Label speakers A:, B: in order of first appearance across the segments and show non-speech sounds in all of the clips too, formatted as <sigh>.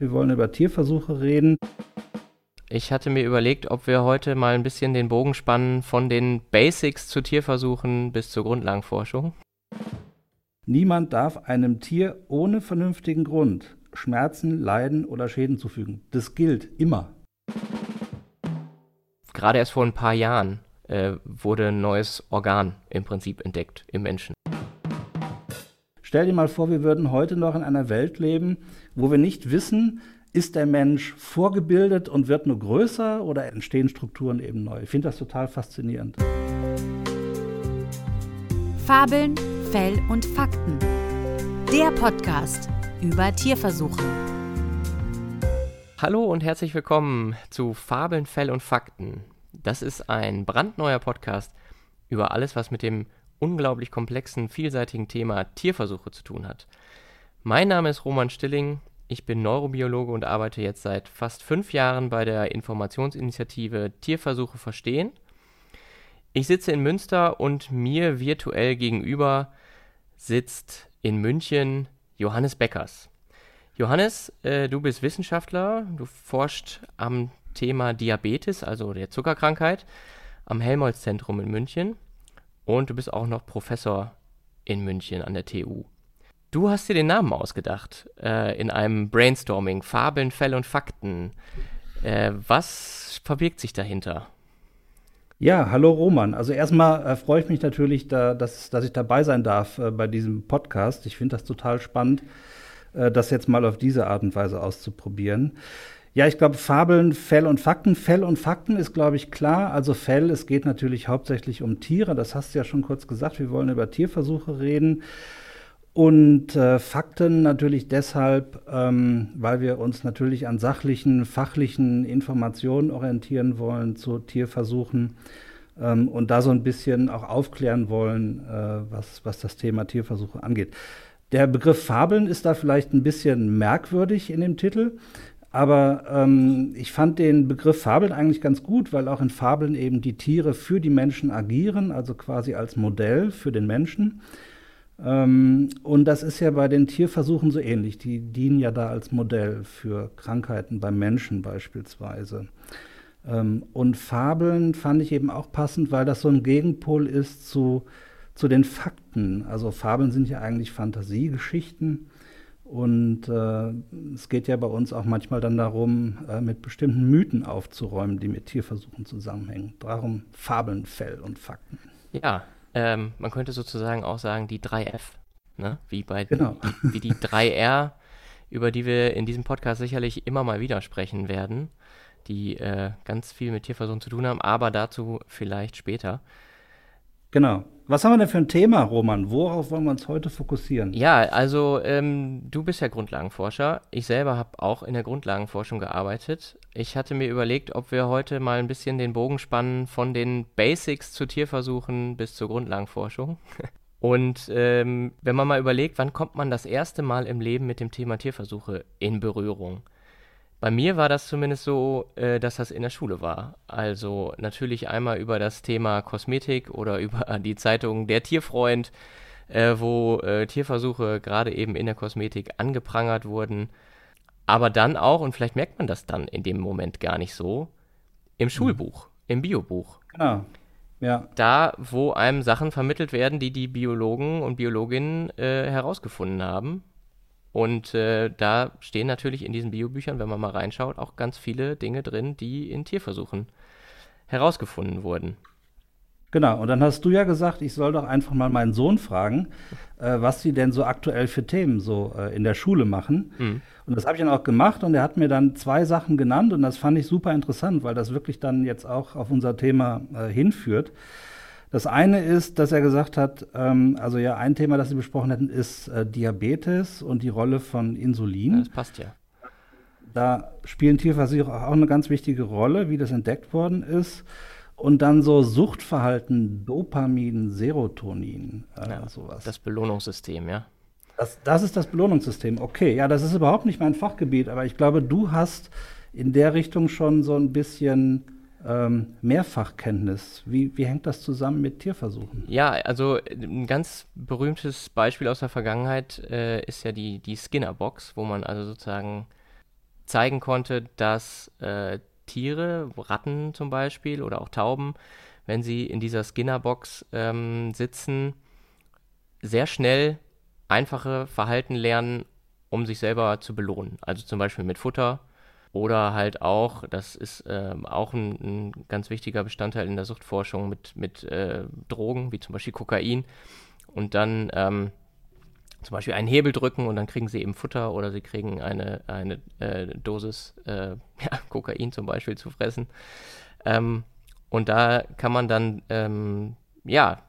A: Wir wollen über Tierversuche reden.
B: Ich hatte mir überlegt, ob wir heute mal ein bisschen den Bogen spannen von den Basics zu Tierversuchen bis zur Grundlagenforschung.
A: Niemand darf einem Tier ohne vernünftigen Grund Schmerzen, Leiden oder Schäden zufügen. Das gilt immer.
B: Gerade erst vor ein paar Jahren äh, wurde ein neues Organ im Prinzip entdeckt im Menschen.
A: Stell dir mal vor, wir würden heute noch in einer Welt leben, wo wir nicht wissen, ist der Mensch vorgebildet und wird nur größer oder entstehen Strukturen eben neu. Ich finde das total faszinierend.
C: Fabeln, Fell und Fakten. Der Podcast über Tierversuche.
B: Hallo und herzlich willkommen zu Fabeln, Fell und Fakten. Das ist ein brandneuer Podcast über alles, was mit dem unglaublich komplexen, vielseitigen Thema Tierversuche zu tun hat. Mein Name ist Roman Stilling, ich bin Neurobiologe und arbeite jetzt seit fast fünf Jahren bei der Informationsinitiative Tierversuche verstehen. Ich sitze in Münster und mir virtuell gegenüber sitzt in München Johannes Beckers. Johannes, äh, du bist Wissenschaftler, du forscht am Thema Diabetes, also der Zuckerkrankheit, am Helmholtz-Zentrum in München. Und du bist auch noch Professor in München an der TU. Du hast dir den Namen ausgedacht äh, in einem Brainstorming, Fabeln, Fälle und Fakten. Äh, was verbirgt sich dahinter?
A: Ja, hallo Roman. Also erstmal äh, freue ich mich natürlich, da, dass, dass ich dabei sein darf äh, bei diesem Podcast. Ich finde das total spannend, äh, das jetzt mal auf diese Art und Weise auszuprobieren. Ja, ich glaube, Fabeln, Fell und Fakten. Fell und Fakten ist, glaube ich, klar. Also Fell, es geht natürlich hauptsächlich um Tiere. Das hast du ja schon kurz gesagt. Wir wollen über Tierversuche reden. Und äh, Fakten natürlich deshalb, ähm, weil wir uns natürlich an sachlichen, fachlichen Informationen orientieren wollen zu Tierversuchen ähm, und da so ein bisschen auch aufklären wollen, äh, was, was das Thema Tierversuche angeht. Der Begriff Fabeln ist da vielleicht ein bisschen merkwürdig in dem Titel. Aber ähm, ich fand den Begriff Fabeln eigentlich ganz gut, weil auch in Fabeln eben die Tiere für die Menschen agieren, also quasi als Modell für den Menschen. Ähm, und das ist ja bei den Tierversuchen so ähnlich. Die dienen ja da als Modell für Krankheiten beim Menschen beispielsweise. Ähm, und Fabeln fand ich eben auch passend, weil das so ein Gegenpol ist zu, zu den Fakten. Also Fabeln sind ja eigentlich Fantasiegeschichten. Und äh, es geht ja bei uns auch manchmal dann darum, äh, mit bestimmten Mythen aufzuräumen, die mit Tierversuchen zusammenhängen. Darum Fabeln, Fell und Fakten.
B: Ja, ähm, man könnte sozusagen auch sagen, die 3F. Ne? Wie bei
A: genau.
B: wie die 3R, über die wir in diesem Podcast sicherlich immer mal wieder sprechen werden, die äh, ganz viel mit Tierversuchen zu tun haben, aber dazu vielleicht später.
A: Genau. Was haben wir denn für ein Thema, Roman? Worauf wollen wir uns heute fokussieren?
B: Ja, also ähm, du bist ja Grundlagenforscher. Ich selber habe auch in der Grundlagenforschung gearbeitet. Ich hatte mir überlegt, ob wir heute mal ein bisschen den Bogen spannen von den Basics zu Tierversuchen bis zur Grundlagenforschung. <laughs> Und ähm, wenn man mal überlegt, wann kommt man das erste Mal im Leben mit dem Thema Tierversuche in Berührung? Bei mir war das zumindest so, äh, dass das in der Schule war. Also natürlich einmal über das Thema Kosmetik oder <laughs> über die Zeitung Der Tierfreund, äh, wo äh, Tierversuche gerade eben in der Kosmetik angeprangert wurden. Aber dann auch, und vielleicht merkt man das dann in dem Moment gar nicht so, im mhm. Schulbuch, im Biobuch.
A: Genau. Ja.
B: Da, wo einem Sachen vermittelt werden, die die Biologen und Biologinnen äh, herausgefunden haben und äh, da stehen natürlich in diesen Biobüchern, wenn man mal reinschaut, auch ganz viele Dinge drin, die in Tierversuchen herausgefunden wurden.
A: Genau, und dann hast du ja gesagt, ich soll doch einfach mal meinen Sohn fragen, äh, was sie denn so aktuell für Themen so äh, in der Schule machen. Mhm. Und das habe ich dann auch gemacht und er hat mir dann zwei Sachen genannt und das fand ich super interessant, weil das wirklich dann jetzt auch auf unser Thema äh, hinführt. Das eine ist, dass er gesagt hat, ähm, also ja, ein Thema, das Sie besprochen hätten, ist äh, Diabetes und die Rolle von Insulin. Ja,
B: das passt ja.
A: Da spielen Tierversuche auch eine ganz wichtige Rolle, wie das entdeckt worden ist. Und dann so Suchtverhalten, Dopamin, Serotonin,
B: äh, ja, sowas. Das Belohnungssystem, ja.
A: Das, das ist das Belohnungssystem. Okay, ja, das ist überhaupt nicht mein Fachgebiet, aber ich glaube, du hast in der Richtung schon so ein bisschen ähm, Mehrfachkenntnis. Wie, wie hängt das zusammen mit Tierversuchen?
B: Ja, also ein ganz berühmtes Beispiel aus der Vergangenheit äh, ist ja die, die Skinner-Box, wo man also sozusagen zeigen konnte, dass äh, Tiere, Ratten zum Beispiel oder auch Tauben, wenn sie in dieser Skinnerbox ähm, sitzen, sehr schnell einfache Verhalten lernen, um sich selber zu belohnen. Also zum Beispiel mit Futter oder halt auch, das ist äh, auch ein, ein, ganz wichtiger Bestandteil in der Suchtforschung mit, mit äh, Drogen, wie zum Beispiel Kokain. Und dann ähm, zum Beispiel einen Hebel drücken und dann kriegen sie eben Futter oder sie kriegen eine, eine äh, Dosis äh, <laughs> ja, Kokain zum Beispiel zu fressen. Ähm, und da kann man dann, ähm, ja,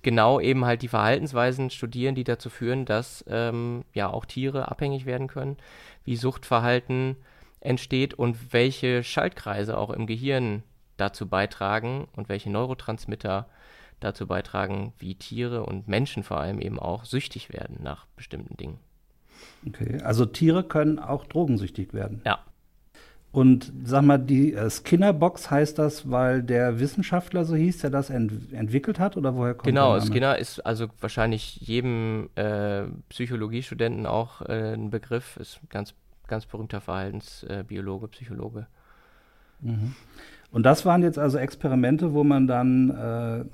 B: genau eben halt die Verhaltensweisen studieren, die dazu führen, dass ähm, ja auch Tiere abhängig werden können, wie Suchtverhalten entsteht und welche Schaltkreise auch im Gehirn dazu beitragen und welche Neurotransmitter dazu beitragen, wie Tiere und Menschen vor allem eben auch süchtig werden nach bestimmten Dingen.
A: Okay, also Tiere können auch drogensüchtig werden.
B: Ja.
A: Und sag mal, die äh, Skinner-Box heißt das, weil der Wissenschaftler so hieß, der das ent entwickelt hat oder woher kommt
B: Genau, Skinner ist also wahrscheinlich jedem äh, Psychologiestudenten auch äh, ein Begriff, ist ein ganz, ganz berühmter Verhaltensbiologe, Psychologe.
A: Mhm. Und das waren jetzt also Experimente, wo man dann äh, äh,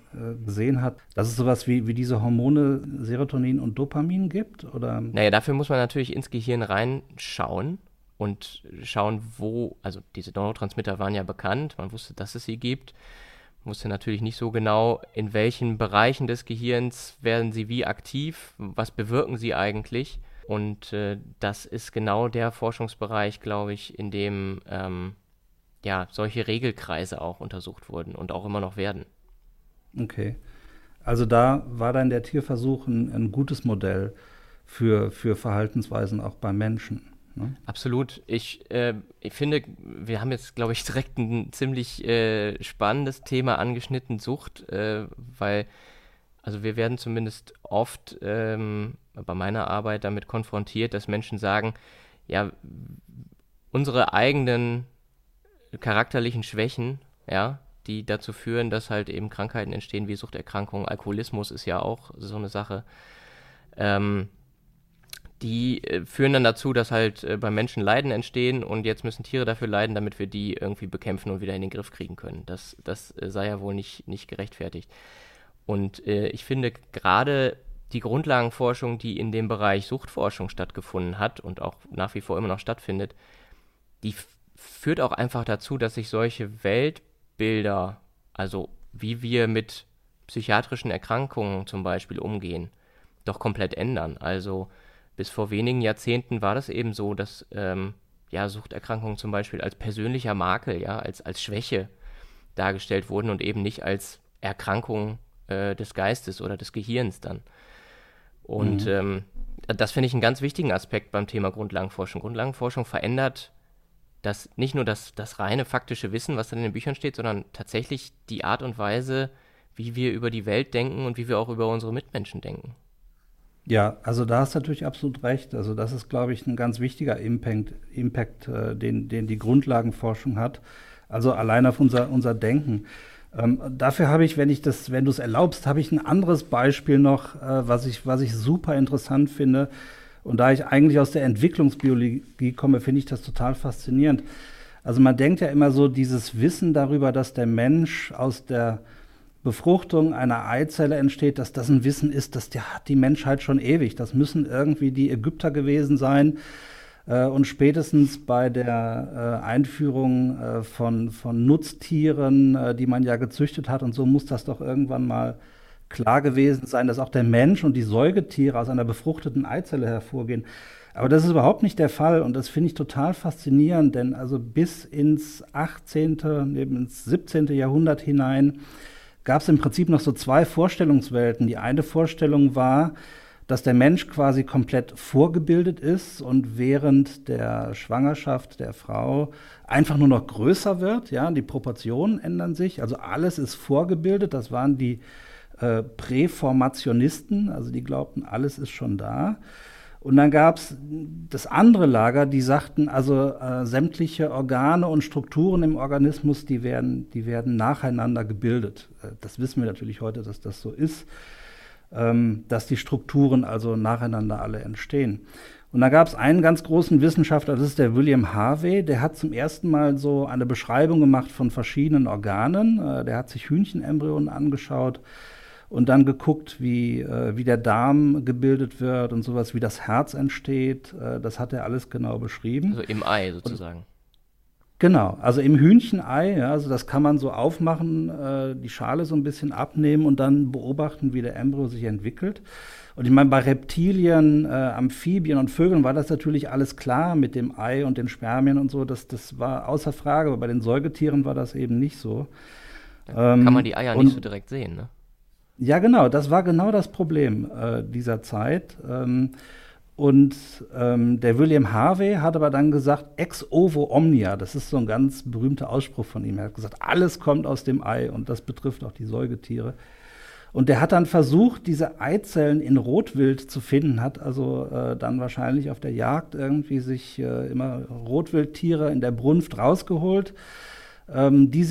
A: gesehen hat, dass es sowas wie, wie diese Hormone Serotonin und Dopamin gibt? Oder?
B: Naja, dafür muss man natürlich ins Gehirn reinschauen und schauen, wo, also diese Neurotransmitter waren ja bekannt, man wusste, dass es sie gibt, man wusste natürlich nicht so genau, in welchen Bereichen des Gehirns werden sie wie aktiv, was bewirken sie eigentlich. Und äh, das ist genau der Forschungsbereich, glaube ich, in dem ähm, ja, solche Regelkreise auch untersucht wurden und auch immer noch werden.
A: Okay. Also da war dann der Tierversuch ein, ein gutes Modell für, für Verhaltensweisen auch beim Menschen.
B: Ne? Absolut. Ich, äh, ich finde, wir haben jetzt, glaube ich, direkt ein ziemlich äh, spannendes Thema angeschnitten, Sucht, äh, weil, also wir werden zumindest oft ähm, bei meiner Arbeit damit konfrontiert, dass Menschen sagen, ja, unsere eigenen charakterlichen Schwächen, ja, die dazu führen, dass halt eben Krankheiten entstehen wie Suchterkrankungen, Alkoholismus ist ja auch so eine Sache. Ähm, die äh, führen dann dazu, dass halt äh, bei Menschen Leiden entstehen und jetzt müssen Tiere dafür leiden, damit wir die irgendwie bekämpfen und wieder in den Griff kriegen können. Das, das äh, sei ja wohl nicht, nicht gerechtfertigt. Und äh, ich finde gerade die Grundlagenforschung, die in dem Bereich Suchtforschung stattgefunden hat und auch nach wie vor immer noch stattfindet, die führt auch einfach dazu, dass sich solche Weltbilder, also wie wir mit psychiatrischen Erkrankungen zum Beispiel umgehen, doch komplett ändern. Also bis vor wenigen Jahrzehnten war das eben so, dass ähm, ja, Suchterkrankungen zum Beispiel als persönlicher Makel, ja, als, als Schwäche dargestellt wurden und eben nicht als Erkrankung äh, des Geistes oder des Gehirns dann. Und mhm. ähm, das finde ich einen ganz wichtigen Aspekt beim Thema Grundlagenforschung. Grundlagenforschung verändert dass nicht nur das, das reine faktische Wissen, was dann in den Büchern steht, sondern tatsächlich die Art und Weise, wie wir über die Welt denken und wie wir auch über unsere Mitmenschen denken.
A: Ja, also da hast du natürlich absolut recht. Also das ist, glaube ich, ein ganz wichtiger Impact, Impact äh, den, den die Grundlagenforschung hat. Also allein auf unser, unser Denken. Ähm, dafür habe ich, wenn ich das, wenn du es erlaubst, habe ich ein anderes Beispiel noch, äh, was ich, was ich super interessant finde. Und da ich eigentlich aus der Entwicklungsbiologie komme, finde ich das total faszinierend. Also man denkt ja immer so, dieses Wissen darüber, dass der Mensch aus der Befruchtung einer Eizelle entsteht, dass das ein Wissen ist, das hat die Menschheit schon ewig. Das müssen irgendwie die Ägypter gewesen sein. Äh, und spätestens bei der äh, Einführung äh, von, von Nutztieren, die man ja gezüchtet hat und so, muss das doch irgendwann mal klar gewesen sein, dass auch der Mensch und die Säugetiere aus einer befruchteten Eizelle hervorgehen. Aber das ist überhaupt nicht der Fall und das finde ich total faszinierend, denn also bis ins 18., neben ins 17. Jahrhundert hinein gab es im Prinzip noch so zwei Vorstellungswelten. Die eine Vorstellung war, dass der Mensch quasi komplett vorgebildet ist und während der Schwangerschaft der Frau einfach nur noch größer wird. Ja, die Proportionen ändern sich, also alles ist vorgebildet. Das waren die äh, Präformationisten, also die glaubten, alles ist schon da. Und dann gab es das andere Lager, die sagten, also äh, sämtliche Organe und Strukturen im Organismus, die werden, die werden nacheinander gebildet. Äh, das wissen wir natürlich heute, dass das so ist, ähm, dass die Strukturen also nacheinander alle entstehen. Und da gab es einen ganz großen Wissenschaftler, das ist der William Harvey, der hat zum ersten Mal so eine Beschreibung gemacht von verschiedenen Organen. Äh, der hat sich Hühnchenembryonen angeschaut und dann geguckt, wie, äh, wie der Darm gebildet wird und sowas, wie das Herz entsteht. Äh, das hat er alles genau beschrieben.
B: Also im Ei sozusagen. Und,
A: genau, also im Hühnchenei, ja, also das kann man so aufmachen, äh, die Schale so ein bisschen abnehmen und dann beobachten, wie der Embryo sich entwickelt. Und ich meine, bei Reptilien, äh, Amphibien und Vögeln war das natürlich alles klar mit dem Ei und den Spermien und so. Das, das war außer Frage, aber bei den Säugetieren war das eben nicht so.
B: Da ähm, kann man die Eier nicht so direkt sehen, ne?
A: Ja, genau, das war genau das Problem äh, dieser Zeit. Ähm, und ähm, der William Harvey hat aber dann gesagt, ex ovo omnia, das ist so ein ganz berühmter Ausspruch von ihm. Er hat gesagt, alles kommt aus dem Ei und das betrifft auch die Säugetiere. Und der hat dann versucht, diese Eizellen in Rotwild zu finden, hat also äh, dann wahrscheinlich auf der Jagd irgendwie sich äh, immer Rotwildtiere in der Brunft rausgeholt ähm, die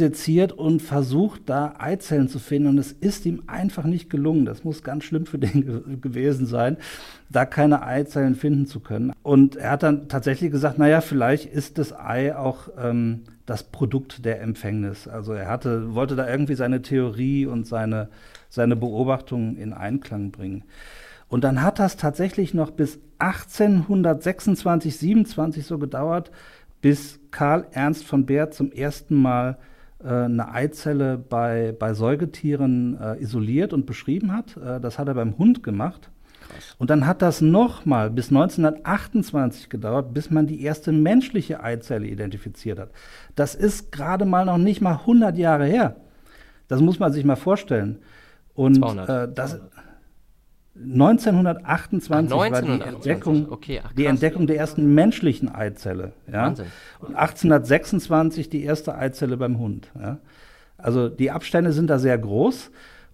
A: und versucht, da Eizellen zu finden. Und es ist ihm einfach nicht gelungen. Das muss ganz schlimm für den ge <laughs> gewesen sein, da keine Eizellen finden zu können. Und er hat dann tatsächlich gesagt, naja, vielleicht ist das Ei auch ähm, das Produkt der Empfängnis. Also er hatte, wollte da irgendwie seine Theorie und seine, seine Beobachtungen in Einklang bringen. Und dann hat das tatsächlich noch bis 1826, 27 so gedauert, bis Karl Ernst von Baer zum ersten Mal äh, eine Eizelle bei, bei Säugetieren äh, isoliert und beschrieben hat. Äh, das hat er beim Hund gemacht. Krass. Und dann hat das nochmal bis 1928 gedauert, bis man die erste menschliche Eizelle identifiziert hat. Das ist gerade mal noch nicht mal 100 Jahre her. Das muss man sich mal vorstellen. Und 200. Äh, das, 1928 Ach, war die Entdeckung, okay, ach, die Entdeckung der ersten menschlichen Eizelle. Ja? Wahnsinn. Und 1826 die erste Eizelle beim Hund. Ja? Also die Abstände sind da sehr groß.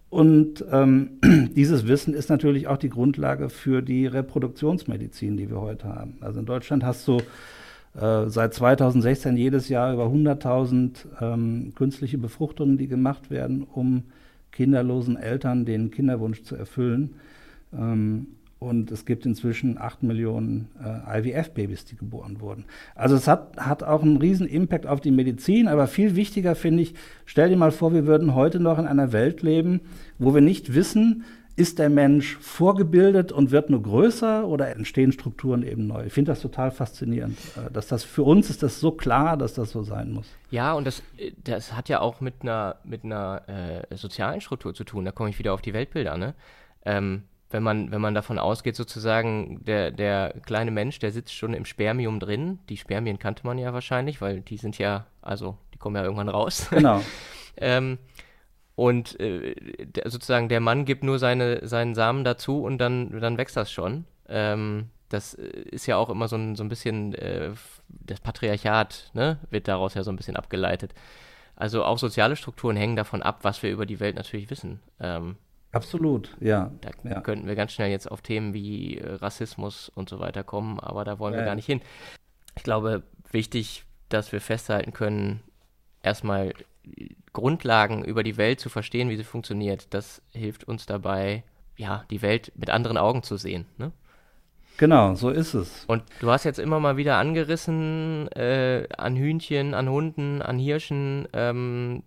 A: Und ähm, <clears throat> dieses Wissen ist natürlich auch die Grundlage für die Reproduktionsmedizin, die wir heute haben. Also in Deutschland hast du äh, seit 2016 jedes Jahr über 100.000 ähm, künstliche Befruchtungen, die gemacht werden, um kinderlosen Eltern den Kinderwunsch zu erfüllen. Ähm, und es gibt inzwischen 8 Millionen äh, IVF-Babys, die geboren wurden. Also es hat, hat auch einen riesen Impact auf die Medizin, aber viel wichtiger finde ich, stell dir mal vor, wir würden heute noch in einer Welt leben, wo wir nicht wissen, ist der Mensch vorgebildet und wird nur größer oder entstehen Strukturen eben neu? Ich finde das total faszinierend. Äh, dass das für uns ist das so klar, dass das so sein muss.
B: Ja, und das, äh, das hat ja auch mit einer, mit einer äh, sozialen Struktur zu tun. Da komme ich wieder auf die Weltbilder. Ne? Ähm, wenn man, wenn man davon ausgeht, sozusagen, der, der kleine Mensch, der sitzt schon im Spermium drin. Die Spermien kannte man ja wahrscheinlich, weil die sind ja, also die kommen ja irgendwann raus. <laughs>
A: Genau.
B: ähm, und äh, der, sozusagen der Mann gibt nur seine, seinen Samen dazu und dann, dann wächst das schon. Ähm, das äh, ist ja auch immer so ein, so ein bisschen, äh, das Patriarchat ne, wird daraus ja so ein bisschen abgeleitet. Also auch soziale Strukturen hängen davon ab, was wir über die Welt natürlich wissen. Ähm,
A: Absolut, ja.
B: Da
A: ja.
B: könnten wir ganz schnell jetzt auf Themen wie äh, Rassismus und so weiter kommen, aber da wollen wir gar nicht hin. Ich glaube, wichtig, dass wir festhalten können, erstmal Grundlagen über die Welt zu verstehen, wie sie funktioniert, das hilft uns dabei, ja, die Welt mit anderen Augen zu sehen. Ne?
A: Genau, so ist es.
B: Und du hast jetzt immer mal wieder angerissen, äh, an Hühnchen, an Hunden, an Hirschen, ähm,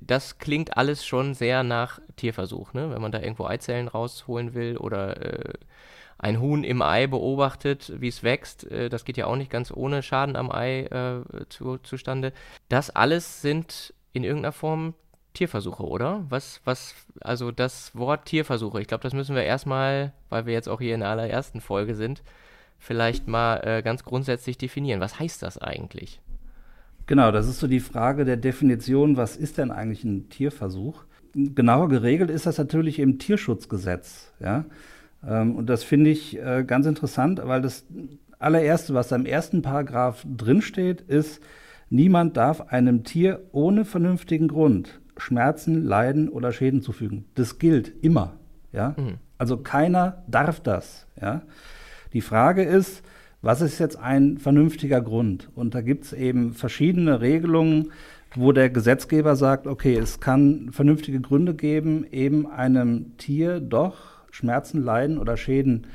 B: das klingt alles schon sehr nach Tierversuch, ne? Wenn man da irgendwo Eizellen rausholen will oder äh, ein Huhn im Ei beobachtet, wie es wächst, äh, das geht ja auch nicht ganz ohne Schaden am Ei äh, zu, zustande. Das alles sind in irgendeiner Form Tierversuche, oder? Was, was, also das Wort Tierversuche, ich glaube, das müssen wir erstmal, weil wir jetzt auch hier in der allerersten Folge sind, vielleicht mal äh, ganz grundsätzlich definieren. Was heißt das eigentlich?
A: Genau, das ist so die Frage der Definition, was ist denn eigentlich ein Tierversuch? Genauer geregelt ist das natürlich im Tierschutzgesetz. Ja? Ähm, und das finde ich äh, ganz interessant, weil das allererste, was da im ersten Paragraph drinsteht, ist, niemand darf einem Tier ohne vernünftigen Grund Schmerzen, Leiden oder Schäden zufügen. Das gilt immer. Ja? Mhm. Also keiner darf das. Ja? Die Frage ist, was ist jetzt ein vernünftiger Grund? Und da gibt es eben verschiedene Regelungen, wo der Gesetzgeber sagt, okay, es kann vernünftige Gründe geben, eben einem Tier doch Schmerzen, Leiden oder Schäden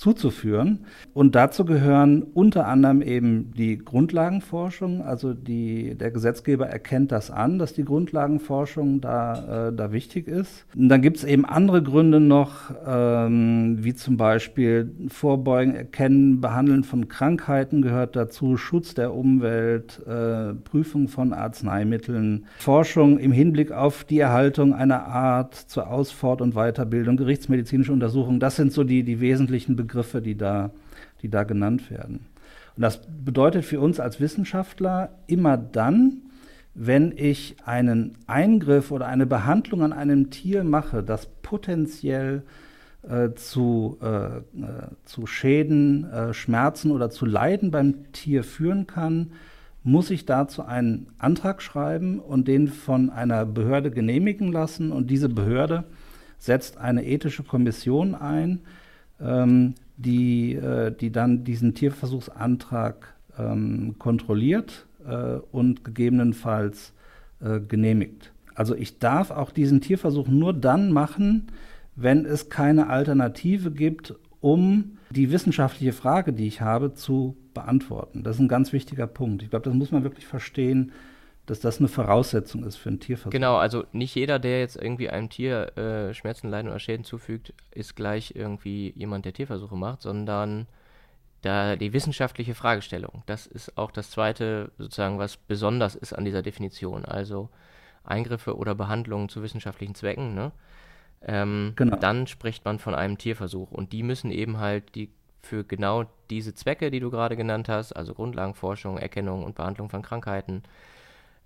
A: zuzuführen. Und dazu gehören unter anderem eben die Grundlagenforschung. Also die, der Gesetzgeber erkennt das an, dass die Grundlagenforschung da, äh, da wichtig ist. Und dann gibt es eben andere Gründe noch, ähm, wie zum Beispiel Vorbeugen, Erkennen, Behandeln von Krankheiten gehört dazu, Schutz der Umwelt, äh, Prüfung von Arzneimitteln, Forschung im Hinblick auf die Erhaltung einer Art zur Ausfort- und Weiterbildung, gerichtsmedizinische Untersuchungen. Das sind so die, die wesentlichen Begriffe Begriffe, die da, die da genannt werden. Und das bedeutet für uns als Wissenschaftler immer dann, wenn ich einen Eingriff oder eine Behandlung an einem Tier mache, das potenziell äh, zu, äh, äh zu Schäden, äh, Schmerzen oder zu Leiden beim Tier führen kann, muss ich dazu einen Antrag schreiben und den von einer Behörde genehmigen lassen. Und diese Behörde setzt eine ethische Kommission ein, ähm, die, äh, die dann diesen Tierversuchsantrag ähm, kontrolliert äh, und gegebenenfalls äh, genehmigt. Also ich darf auch diesen Tierversuch nur dann machen, wenn es keine Alternative gibt, um die wissenschaftliche Frage, die ich habe, zu beantworten. Das ist ein ganz wichtiger Punkt. Ich glaube, das muss man wirklich verstehen, dass das eine Voraussetzung ist für einen Tierversuch.
B: Genau, also nicht jeder, der jetzt irgendwie einem Tier äh, Schmerzen, Leiden oder Schäden zufügt, ist gleich irgendwie jemand, der Tierversuche macht, sondern da die wissenschaftliche Fragestellung. Das ist auch das Zweite, sozusagen, was besonders ist an dieser Definition. Also Eingriffe oder Behandlungen zu wissenschaftlichen Zwecken, ne? Ähm, genau. Dann spricht man von einem Tierversuch. Und die müssen eben halt die für genau diese Zwecke, die du gerade genannt hast, also Grundlagenforschung, Erkennung und Behandlung von Krankheiten,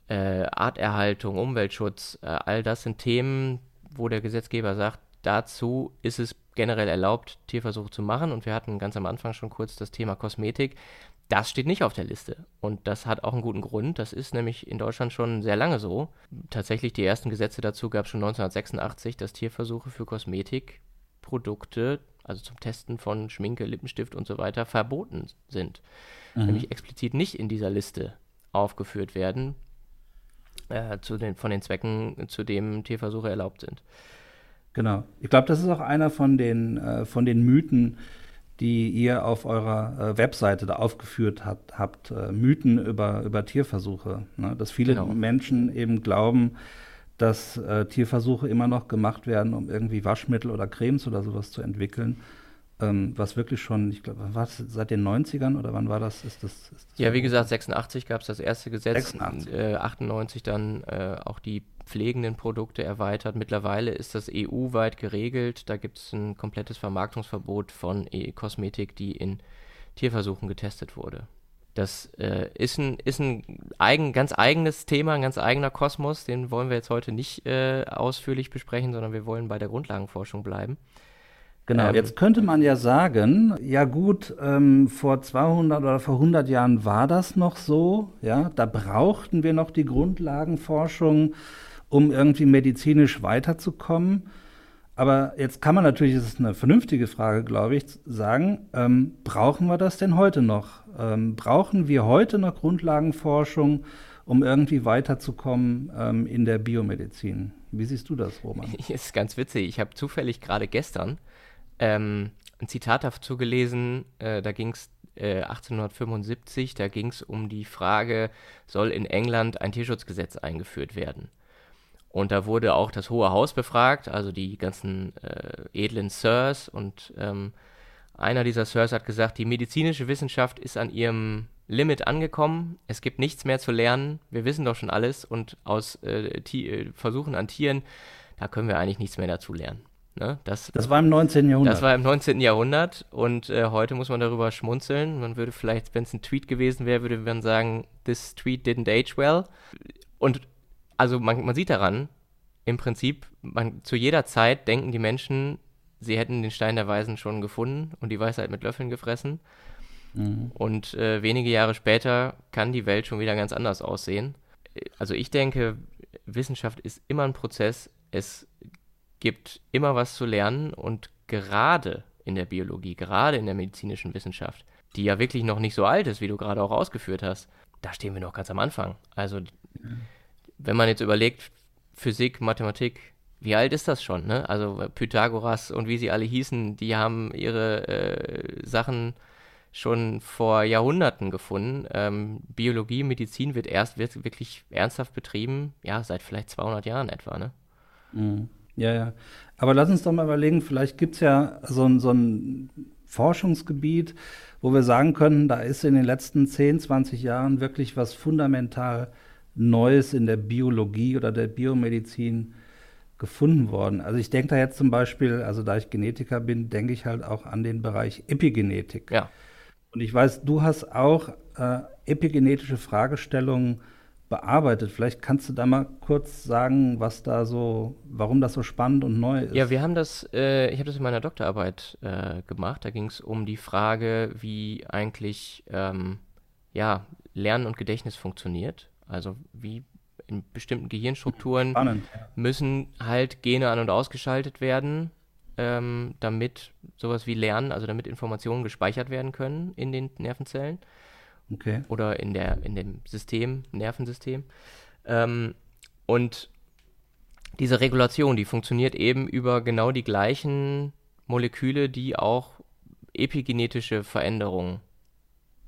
B: äh, Arterhaltung, Umweltschutz, äh, all das sind Themen, wo der Gesetzgeber sagt, dazu ist es generell erlaubt, Tierversuche zu machen. Und wir hatten ganz am Anfang schon kurz das Thema Kosmetik. Das steht nicht auf der Liste. Und das hat auch einen guten Grund. Das ist nämlich in Deutschland schon sehr lange so. Tatsächlich die ersten Gesetze dazu gab es schon 1986, dass Tierversuche für Kosmetikprodukte, also zum Testen von Schminke, Lippenstift und so weiter, verboten sind. Mhm. Nämlich explizit nicht in dieser Liste aufgeführt werden, äh, zu den, von den Zwecken, zu dem Tierversuche erlaubt sind.
A: Genau. Ich glaube, das ist auch einer von den, äh, von den Mythen, die ihr auf eurer äh, Webseite da aufgeführt hat, habt. Äh, Mythen über, über Tierversuche. Ne? Dass viele genau. Menschen eben glauben, dass äh, Tierversuche immer noch gemacht werden, um irgendwie Waschmittel oder Cremes oder sowas zu entwickeln ähm, was wirklich schon, ich glaube, war das seit den 90ern oder wann war das? Ist das, ist
B: das ja, wie gesagt, 86 gab es das erste Gesetz, 86. Äh, 98 dann äh, auch die pflegenden Produkte erweitert. Mittlerweile ist das EU-weit geregelt. Da gibt es ein komplettes Vermarktungsverbot von e Kosmetik, die in Tierversuchen getestet wurde. Das äh, ist ein, ist ein eigen, ganz eigenes Thema, ein ganz eigener Kosmos. Den wollen wir jetzt heute nicht äh, ausführlich besprechen, sondern wir wollen bei der Grundlagenforschung bleiben.
A: Genau, ähm, jetzt könnte man ja sagen, ja gut, ähm, vor 200 oder vor 100 Jahren war das noch so, ja, da brauchten wir noch die Grundlagenforschung, um irgendwie medizinisch weiterzukommen. Aber jetzt kann man natürlich, das ist eine vernünftige Frage, glaube ich, sagen, ähm, brauchen wir das denn heute noch? Ähm, brauchen wir heute noch Grundlagenforschung, um irgendwie weiterzukommen ähm, in der Biomedizin? Wie siehst du das, Roman? <laughs>
B: Ist ganz witzig. Ich habe zufällig gerade gestern ähm, ein Zitat dazu gelesen, äh, da ging es äh, 1875, da ging es um die Frage, soll in England ein Tierschutzgesetz eingeführt werden? Und da wurde auch das Hohe Haus befragt, also die ganzen äh, edlen Sirs. Und ähm, einer dieser Sirs hat gesagt, die medizinische Wissenschaft ist an ihrem Limit angekommen. Es gibt nichts mehr zu lernen. Wir wissen doch schon alles. Und aus äh, äh Versuchen an Tieren, da können wir eigentlich nichts mehr dazu lernen.
A: Ne? Das, das war im 19. Jahrhundert.
B: Das war im 19. Jahrhundert und äh, heute muss man darüber schmunzeln. Man würde vielleicht, wenn es ein Tweet gewesen wäre, würde man sagen, this tweet didn't age well. Und also man, man sieht daran, im Prinzip, man, zu jeder Zeit denken die Menschen, sie hätten den Stein der Weisen schon gefunden und die Weisheit mit Löffeln gefressen. Mhm. Und äh, wenige Jahre später kann die Welt schon wieder ganz anders aussehen. Also ich denke, Wissenschaft ist immer ein Prozess. Es gibt immer was zu lernen und gerade in der Biologie, gerade in der medizinischen Wissenschaft, die ja wirklich noch nicht so alt ist, wie du gerade auch ausgeführt hast, da stehen wir noch ganz am Anfang. Also, wenn man jetzt überlegt, Physik, Mathematik, wie alt ist das schon, ne? Also Pythagoras und wie sie alle hießen, die haben ihre äh, Sachen schon vor Jahrhunderten gefunden. Ähm, Biologie, Medizin wird erst wird wirklich ernsthaft betrieben, ja, seit vielleicht 200 Jahren etwa, ne?
A: Mhm. Ja, ja. Aber lass uns doch mal überlegen, vielleicht gibt es ja so ein, so ein Forschungsgebiet, wo wir sagen können, da ist in den letzten 10, 20 Jahren wirklich was fundamental Neues in der Biologie oder der Biomedizin gefunden worden. Also ich denke da jetzt zum Beispiel, also da ich Genetiker bin, denke ich halt auch an den Bereich Epigenetik.
B: Ja.
A: Und ich weiß, du hast auch äh, epigenetische Fragestellungen bearbeitet. Vielleicht kannst du da mal kurz sagen, was da so, warum das so spannend und neu ist.
B: Ja, wir haben das, äh, ich habe das in meiner Doktorarbeit äh, gemacht. Da ging es um die Frage, wie eigentlich ähm, ja, Lernen und Gedächtnis funktioniert. Also wie in bestimmten Gehirnstrukturen Spannend, müssen halt Gene an- und ausgeschaltet werden, ähm, damit sowas wie Lernen, also damit Informationen gespeichert werden können in den Nervenzellen.
A: Okay.
B: Oder in, der, in dem System, Nervensystem. Ähm, und diese Regulation, die funktioniert eben über genau die gleichen Moleküle, die auch epigenetische Veränderungen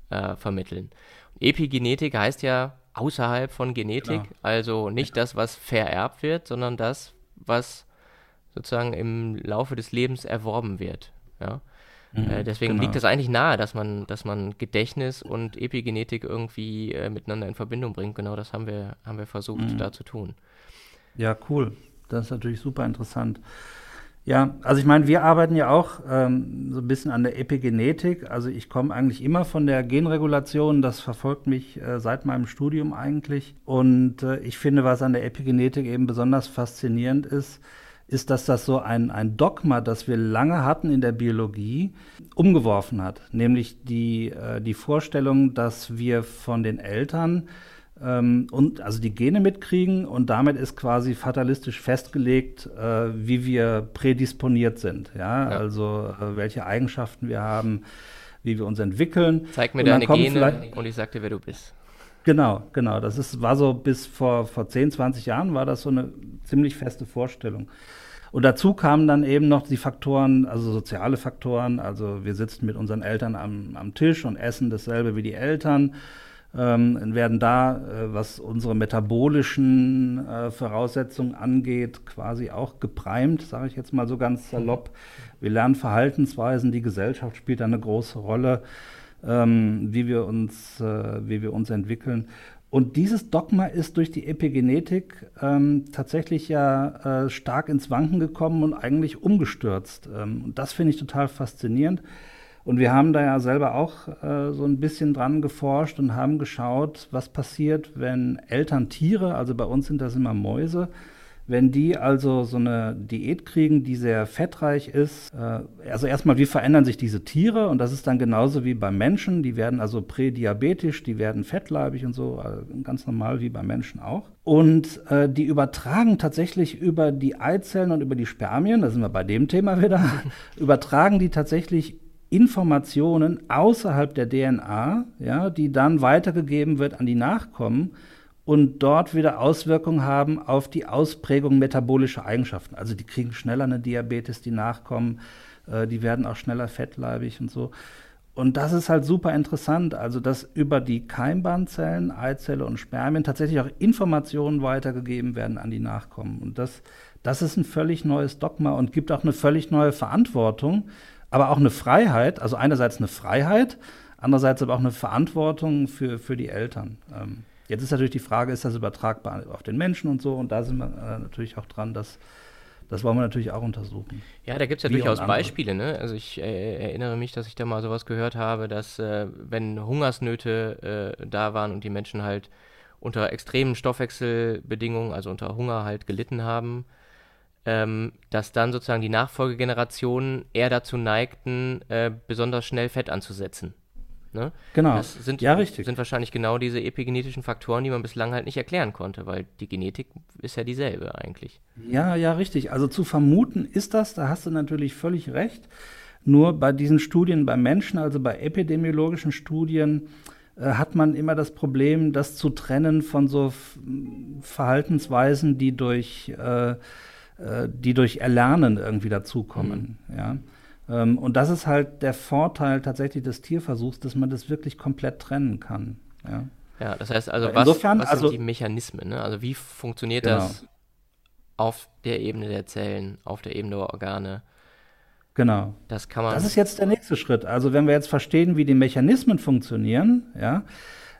B: äh, vermitteln. Epigenetik heißt ja außerhalb von Genetik, genau. also nicht das, was vererbt wird, sondern das, was sozusagen im Laufe des Lebens erworben wird. Ja? Mhm, äh, deswegen genau. liegt es eigentlich nahe, dass man, dass man Gedächtnis und Epigenetik irgendwie äh, miteinander in Verbindung bringt. Genau das haben wir, haben wir versucht mhm. da zu tun.
A: Ja, cool. Das ist natürlich super interessant. Ja, also ich meine, wir arbeiten ja auch ähm, so ein bisschen an der Epigenetik. Also ich komme eigentlich immer von der Genregulation. Das verfolgt mich äh, seit meinem Studium eigentlich. Und äh, ich finde, was an der Epigenetik eben besonders faszinierend ist, ist, dass das so ein, ein Dogma, das wir lange hatten in der Biologie, umgeworfen hat. Nämlich die, äh, die Vorstellung, dass wir von den Eltern ähm, und also die Gene mitkriegen und damit ist quasi fatalistisch festgelegt, äh, wie wir prädisponiert sind. Ja, ja. also äh, welche Eigenschaften wir haben, wie wir uns entwickeln.
B: Zeig mir deine Gene und ich sag dir, wer du bist.
A: Genau, genau. Das ist, war so bis vor, vor 10, 20 Jahren war das so eine ziemlich feste Vorstellung. Und dazu kamen dann eben noch die Faktoren, also soziale Faktoren. Also wir sitzen mit unseren Eltern am, am Tisch und essen dasselbe wie die Eltern. Ähm, werden da, äh, was unsere metabolischen äh, Voraussetzungen angeht, quasi auch geprimed, sage ich jetzt mal so ganz salopp. Wir lernen Verhaltensweisen, die Gesellschaft spielt eine große Rolle ähm, wie, wir uns, äh, wie wir uns entwickeln. Und dieses Dogma ist durch die Epigenetik ähm, tatsächlich ja äh, stark ins Wanken gekommen und eigentlich umgestürzt. Ähm, und das finde ich total faszinierend. Und wir haben da ja selber auch äh, so ein bisschen dran geforscht und haben geschaut, was passiert, wenn Eltern Tiere, also bei uns sind das immer Mäuse, wenn die also so eine Diät kriegen, die sehr fettreich ist, äh, also erstmal, wie verändern sich diese Tiere? Und das ist dann genauso wie beim Menschen. Die werden also prädiabetisch, die werden fettleibig und so, also ganz normal wie beim Menschen auch. Und äh, die übertragen tatsächlich über die Eizellen und über die Spermien, da sind wir bei dem Thema wieder, <laughs> übertragen die tatsächlich Informationen außerhalb der DNA, ja, die dann weitergegeben wird an die Nachkommen und dort wieder Auswirkungen haben auf die Ausprägung metabolischer Eigenschaften. Also die kriegen schneller eine Diabetes, die nachkommen, äh, die werden auch schneller fettleibig und so. Und das ist halt super interessant, also dass über die Keimbahnzellen, Eizelle und Spermien tatsächlich auch Informationen weitergegeben werden an die Nachkommen. Und das, das ist ein völlig neues Dogma und gibt auch eine völlig neue Verantwortung, aber auch eine Freiheit, also einerseits eine Freiheit, andererseits aber auch eine Verantwortung für, für die Eltern. Ähm, Jetzt ist natürlich die Frage, ist das übertragbar auf den Menschen und so? Und da sind wir äh, natürlich auch dran, dass das wollen wir natürlich auch untersuchen.
B: Ja, da gibt es ja durchaus Beispiele. Ne? Also ich äh, erinnere mich, dass ich da mal sowas gehört habe, dass äh, wenn Hungersnöte äh, da waren und die Menschen halt unter extremen Stoffwechselbedingungen, also unter Hunger halt gelitten haben, ähm, dass dann sozusagen die Nachfolgegenerationen eher dazu neigten, äh, besonders schnell Fett anzusetzen. Ne?
A: Genau.
B: Das sind, ja, richtig. sind wahrscheinlich genau diese epigenetischen Faktoren, die man bislang halt nicht erklären konnte, weil die Genetik ist ja dieselbe eigentlich.
A: Ja, ja, richtig. Also zu vermuten ist das, da hast du natürlich völlig recht. Nur bei diesen Studien bei Menschen, also bei epidemiologischen Studien, äh, hat man immer das Problem, das zu trennen von so Verhaltensweisen, die durch äh, äh, die durch Erlernen irgendwie dazukommen. Mhm. Ja? Ähm, und das ist halt der Vorteil tatsächlich des Tierversuchs, dass man das wirklich komplett trennen kann. Ja,
B: ja das heißt also, was, Insofern, was also, sind die Mechanismen? Ne? Also wie funktioniert genau. das auf der Ebene der Zellen, auf der Ebene der Organe?
A: Genau.
B: Das kann man.
A: Das ist jetzt der nächste Schritt. Also wenn wir jetzt verstehen, wie die Mechanismen funktionieren, ja,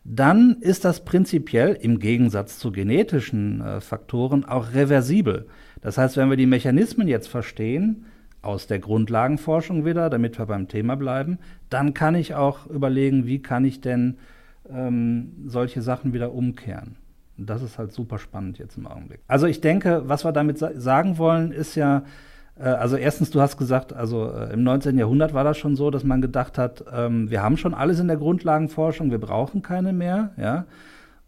A: dann ist das prinzipiell im Gegensatz zu genetischen äh, Faktoren auch reversibel. Das heißt, wenn wir die Mechanismen jetzt verstehen, aus der Grundlagenforschung wieder, damit wir beim Thema bleiben, dann kann ich auch überlegen, wie kann ich denn ähm, solche Sachen wieder umkehren. Das ist halt super spannend jetzt im Augenblick. Also ich denke, was wir damit sa sagen wollen, ist ja, äh, also erstens, du hast gesagt, also äh, im 19. Jahrhundert war das schon so, dass man gedacht hat, ähm, wir haben schon alles in der Grundlagenforschung, wir brauchen keine mehr, ja.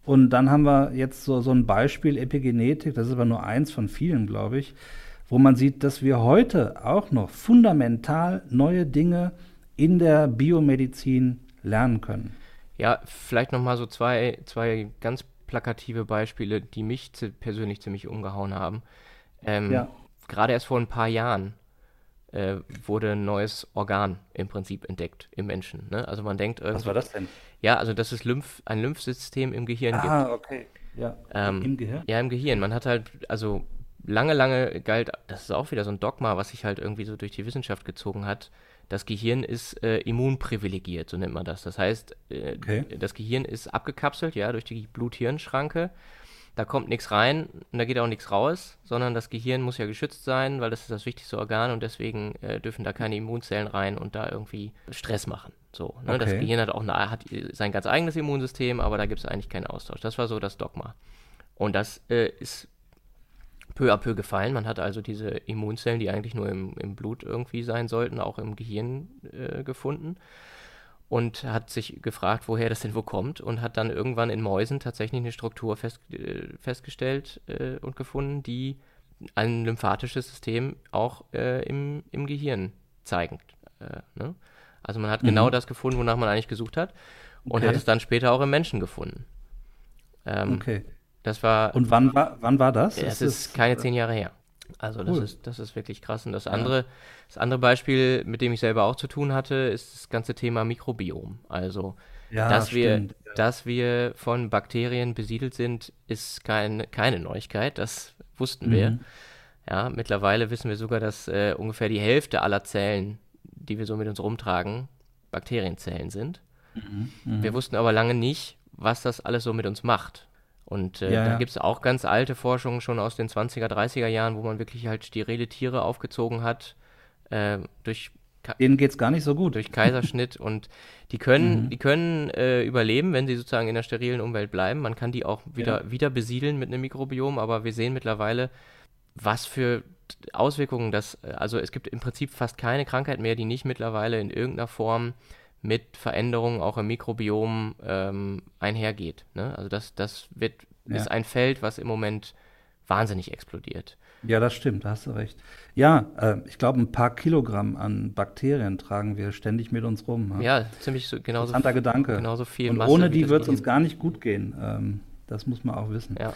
A: Und dann haben wir jetzt so, so ein Beispiel Epigenetik, das ist aber nur eins von vielen, glaube ich, wo man sieht, dass wir heute auch noch fundamental neue Dinge in der Biomedizin lernen können.
B: Ja, vielleicht noch mal so zwei, zwei ganz plakative Beispiele, die mich persönlich ziemlich umgehauen haben. Ähm, ja. Gerade erst vor ein paar Jahren äh, wurde ein neues Organ im Prinzip entdeckt im Menschen. Ne? Also man denkt
A: irgendwie. Was war das denn?
B: Ja, also dass es Lymph, ein Lymphsystem im Gehirn
A: ah,
B: gibt.
A: Ah, okay.
B: Ja. Ähm, Im Gehirn? Ja, im Gehirn. Man hat halt, also lange, lange galt, das ist auch wieder so ein Dogma, was sich halt irgendwie so durch die Wissenschaft gezogen hat. Das Gehirn ist äh, immunprivilegiert, so nennt man das. Das heißt, äh, okay. das Gehirn ist abgekapselt, ja, durch die Blut-Hirn-Schranke. Da kommt nichts rein und da geht auch nichts raus, sondern das Gehirn muss ja geschützt sein, weil das ist das wichtigste Organ und deswegen äh, dürfen da keine Immunzellen rein und da irgendwie Stress machen. So, ne? Okay. Das Gehirn hat auch eine, hat sein ganz eigenes Immunsystem, aber da gibt es eigentlich keinen Austausch. Das war so das Dogma. Und das äh, ist peu à peu gefallen. Man hat also diese Immunzellen, die eigentlich nur im, im Blut irgendwie sein sollten, auch im Gehirn äh, gefunden und hat sich gefragt, woher das denn wo kommt und hat dann irgendwann in Mäusen tatsächlich eine Struktur fest, äh, festgestellt äh, und gefunden, die ein lymphatisches System auch äh, im, im Gehirn zeigen. Äh, ne? Also man hat genau mhm. genau das gefunden, wonach man eigentlich gesucht hat und okay. hat es dann später auch im Menschen gefunden.
A: Ähm, okay.
B: Das war.
A: Und wann war, wann war das?
B: Es ist, ist, keine zehn Jahre her. Also das, cool. ist, das ist wirklich krass. Und das andere, ja. das andere Beispiel, mit dem ich selber auch zu tun hatte, ist das ganze Thema Mikrobiom. Also ja, dass, wir, dass wir von Bakterien besiedelt sind, ist kein, keine Neuigkeit. Das wussten mhm. wir. Ja, mittlerweile wissen wir sogar, dass äh, ungefähr die Hälfte aller Zellen, die wir so mit uns rumtragen, Bakterienzellen sind. Mhm. Mhm. Wir wussten aber lange nicht, was das alles so mit uns macht. Und äh, ja, da ja. gibt es auch ganz alte Forschungen schon aus den 20er, 30er Jahren, wo man wirklich halt sterile Tiere aufgezogen hat, äh, durch
A: Denen geht es gar nicht so gut.
B: Durch Kaiserschnitt <laughs> und die können, mhm. die können äh, überleben, wenn sie sozusagen in der sterilen Umwelt bleiben. Man kann die auch wieder, ja. wieder besiedeln mit einem Mikrobiom, aber wir sehen mittlerweile, was für Auswirkungen das, also es gibt im Prinzip fast keine Krankheit mehr, die nicht mittlerweile in irgendeiner Form mit Veränderungen auch im Mikrobiom ähm, einhergeht. Ne? Also das, das wird, ja. ist ein Feld, was im Moment wahnsinnig explodiert.
A: Ja, das stimmt, da hast du recht. Ja, äh, ich glaube, ein paar Kilogramm an Bakterien tragen wir ständig mit uns rum.
B: Ja, ja ziemlich so, genauso.
A: Interessanter Gedanke.
B: Genauso viel
A: Und
B: Masse,
A: ohne die wird es uns gar nicht gut gehen. Ähm, das muss man auch wissen.
B: Ja.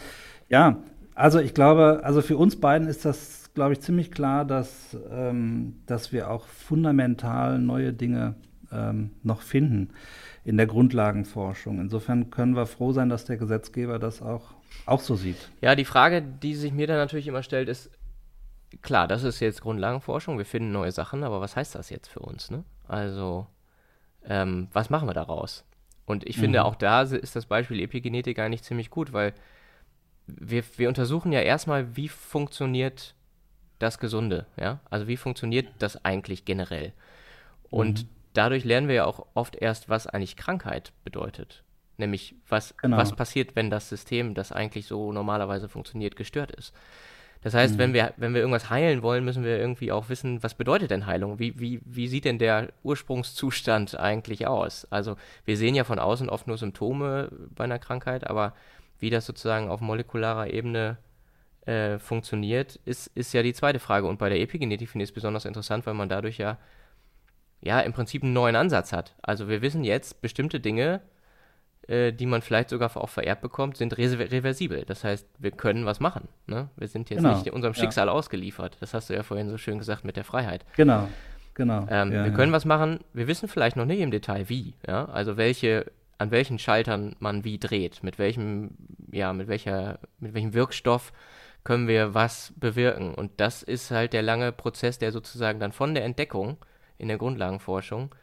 A: ja, also ich glaube, also für uns beiden ist das, glaube ich, ziemlich klar, dass, ähm, dass wir auch fundamental neue Dinge ähm, noch finden in der Grundlagenforschung. Insofern können wir froh sein, dass der Gesetzgeber das auch, auch so sieht.
B: Ja, die Frage, die sich mir dann natürlich immer stellt, ist, klar, das ist jetzt Grundlagenforschung, wir finden neue Sachen, aber was heißt das jetzt für uns? Ne? Also, ähm, was machen wir daraus? Und ich finde, mhm. auch da ist das Beispiel Epigenetik eigentlich ziemlich gut, weil wir, wir untersuchen ja erstmal, wie funktioniert das Gesunde, ja? Also wie funktioniert das eigentlich generell? Und mhm dadurch lernen wir ja auch oft erst, was eigentlich Krankheit bedeutet. Nämlich, was, genau. was passiert, wenn das System, das eigentlich so normalerweise funktioniert, gestört ist. Das heißt, mhm. wenn, wir, wenn wir irgendwas heilen wollen, müssen wir irgendwie auch wissen, was bedeutet denn Heilung? Wie, wie, wie sieht denn der Ursprungszustand eigentlich aus? Also wir sehen ja von außen oft nur Symptome bei einer Krankheit, aber wie das sozusagen auf molekularer Ebene äh, funktioniert, ist, ist ja die zweite Frage. Und bei der Epigenetik finde ich es besonders interessant, weil man dadurch ja ja im Prinzip einen neuen Ansatz hat. Also wir wissen jetzt, bestimmte Dinge äh, die man vielleicht sogar auch vererbt bekommt, sind reversibel. Das heißt, wir können was machen. Ne? Wir sind jetzt genau. nicht unserem Schicksal ja. ausgeliefert. Das hast du ja vorhin so schön gesagt mit der Freiheit.
A: Genau, genau.
B: Ähm, ja, wir können was machen. Wir wissen vielleicht noch nicht im Detail wie. Ja? Also welche, an welchen Schaltern man wie dreht, mit welchem, ja, mit welcher, mit welchem Wirkstoff können wir was bewirken. Und das ist halt der lange Prozess, der sozusagen dann von der Entdeckung in der Grundlagenforschung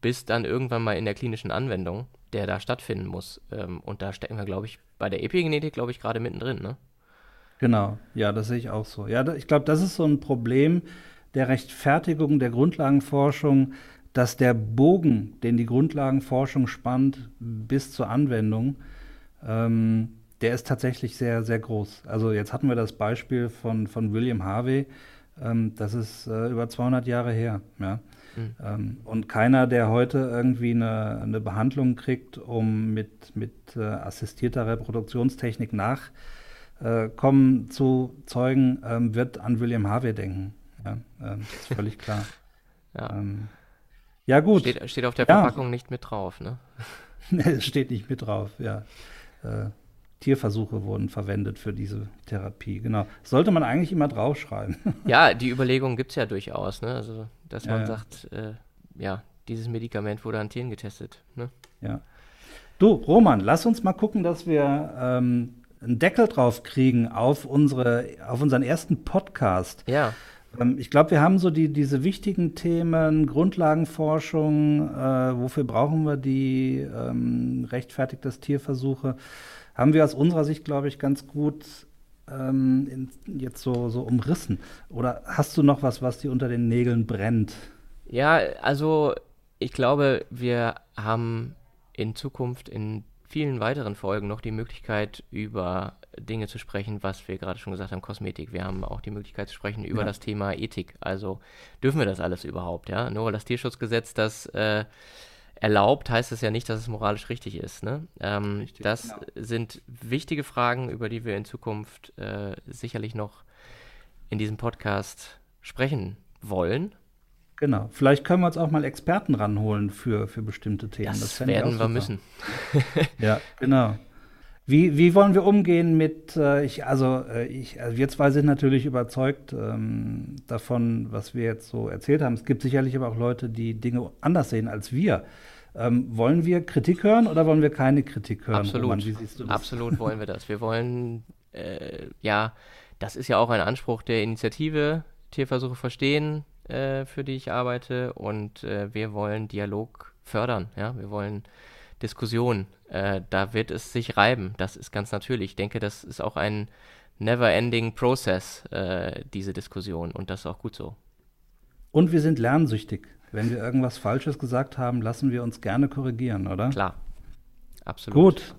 B: bis dann irgendwann mal in der klinischen Anwendung, der da stattfinden muss. Ähm, und da stecken wir, glaube ich, bei der Epigenetik, glaube ich, gerade mittendrin, ne?
A: Genau, ja, das sehe ich auch so. Ja, ich glaube, das ist so ein Problem der Rechtfertigung der Grundlagenforschung, dass der Bogen, den die Grundlagenforschung spannt, bis zur Anwendung, ähm, der ist tatsächlich sehr, sehr groß. Also jetzt hatten wir das Beispiel von, von William Harvey, ähm, das ist äh, über 200 Jahre her. Ja? Mhm. Ähm, und keiner, der heute irgendwie eine, eine Behandlung kriegt, um mit, mit äh, assistierter Reproduktionstechnik nachkommen äh, zu zeugen, ähm, wird an William Harvey denken. Ja, ähm, ist <laughs> völlig klar.
B: ja. Ähm, ja, gut. Steht, steht auf der Verpackung ja. nicht mit drauf, ne? <laughs>
A: steht nicht mit drauf, ja. Äh, Tierversuche wurden verwendet für diese Therapie. Genau. Sollte man eigentlich immer draufschreiben. <laughs>
B: ja, die Überlegung gibt es ja durchaus, ne? Also, dass man ja, sagt, äh, ja, dieses Medikament wurde an Tieren getestet. Ne?
A: Ja. Du, Roman, lass uns mal gucken, dass wir ähm, einen Deckel drauf kriegen auf, unsere, auf unseren ersten Podcast.
B: Ja.
A: Ähm, ich glaube, wir haben so die, diese wichtigen Themen, Grundlagenforschung, äh, wofür brauchen wir die, ähm, rechtfertigt das Tierversuche haben wir aus unserer Sicht, glaube ich, ganz gut ähm, in, jetzt so, so umrissen. Oder hast du noch was, was dir unter den Nägeln brennt?
B: Ja, also ich glaube, wir haben in Zukunft in vielen weiteren Folgen noch die Möglichkeit, über Dinge zu sprechen, was wir gerade schon gesagt haben, Kosmetik. Wir haben auch die Möglichkeit zu sprechen über ja. das Thema Ethik. Also dürfen wir das alles überhaupt, ja? Nur weil das Tierschutzgesetz das äh, erlaubt, heißt es ja nicht, dass es moralisch richtig ist. Ne? Ähm, richtig, das genau. sind wichtige Fragen, über die wir in Zukunft äh, sicherlich noch in diesem Podcast sprechen wollen.
A: Genau. Vielleicht können wir uns auch mal Experten ranholen für, für bestimmte Themen.
B: Das, das werden wir müssen.
A: ja, <laughs> genau. Wie, wie wollen wir umgehen mit, äh, ich, also, äh, ich, also wir zwei sind natürlich überzeugt ähm, davon, was wir jetzt so erzählt haben. Es gibt sicherlich aber auch Leute, die Dinge anders sehen als wir. Ähm, wollen wir Kritik hören oder wollen wir keine Kritik hören?
B: Absolut. Roman, Absolut wollen wir das. Wir wollen, äh, ja, das ist ja auch ein Anspruch der Initiative Tierversuche verstehen, äh, für die ich arbeite. Und äh, wir wollen Dialog fördern. Ja, wir wollen Diskussion. Äh, da wird es sich reiben. Das ist ganz natürlich. Ich denke, das ist auch ein never-ending Process, äh, diese Diskussion. Und das ist auch gut so.
A: Und wir sind lernsüchtig. Wenn wir irgendwas Falsches gesagt haben, lassen wir uns gerne korrigieren, oder?
B: Klar. Absolut.
A: Gut.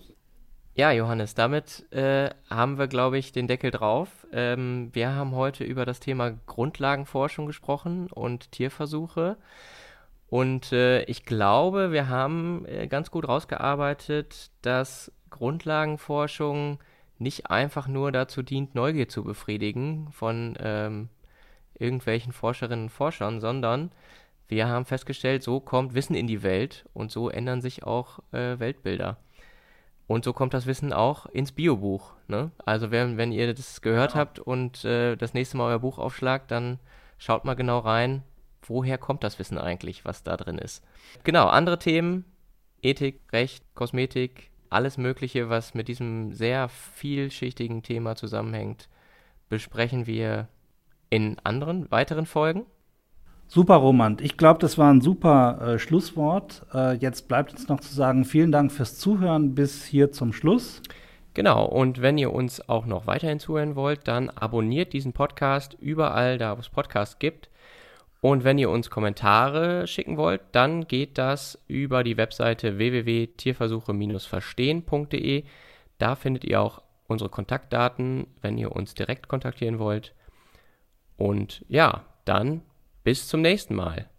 B: Ja, Johannes, damit äh, haben wir, glaube ich, den Deckel drauf. Ähm, wir haben heute über das Thema Grundlagenforschung gesprochen und Tierversuche. Und äh, ich glaube, wir haben äh, ganz gut rausgearbeitet, dass Grundlagenforschung nicht einfach nur dazu dient, Neugier zu befriedigen von ähm, irgendwelchen Forscherinnen und Forschern, sondern wir haben festgestellt, so kommt Wissen in die Welt und so ändern sich auch äh, Weltbilder. Und so kommt das Wissen auch ins Biobuch. Ne? Also wenn, wenn ihr das gehört ja. habt und äh, das nächste Mal euer Buch aufschlagt, dann schaut mal genau rein, woher kommt das Wissen eigentlich, was da drin ist. Genau, andere Themen, Ethik, Recht, Kosmetik, alles Mögliche, was mit diesem sehr vielschichtigen Thema zusammenhängt, besprechen wir in anderen, weiteren Folgen.
A: Super, Roman. Ich glaube, das war ein super äh, Schlusswort. Äh, jetzt bleibt uns noch zu sagen, vielen Dank fürs Zuhören bis hier zum Schluss.
B: Genau, und wenn ihr uns auch noch weiterhin zuhören wollt, dann abonniert diesen Podcast überall da, wo es Podcasts gibt. Und wenn ihr uns Kommentare schicken wollt, dann geht das über die Webseite www.tierversuche-verstehen.de. Da findet ihr auch unsere Kontaktdaten, wenn ihr uns direkt kontaktieren wollt. Und ja, dann bis zum nächsten Mal.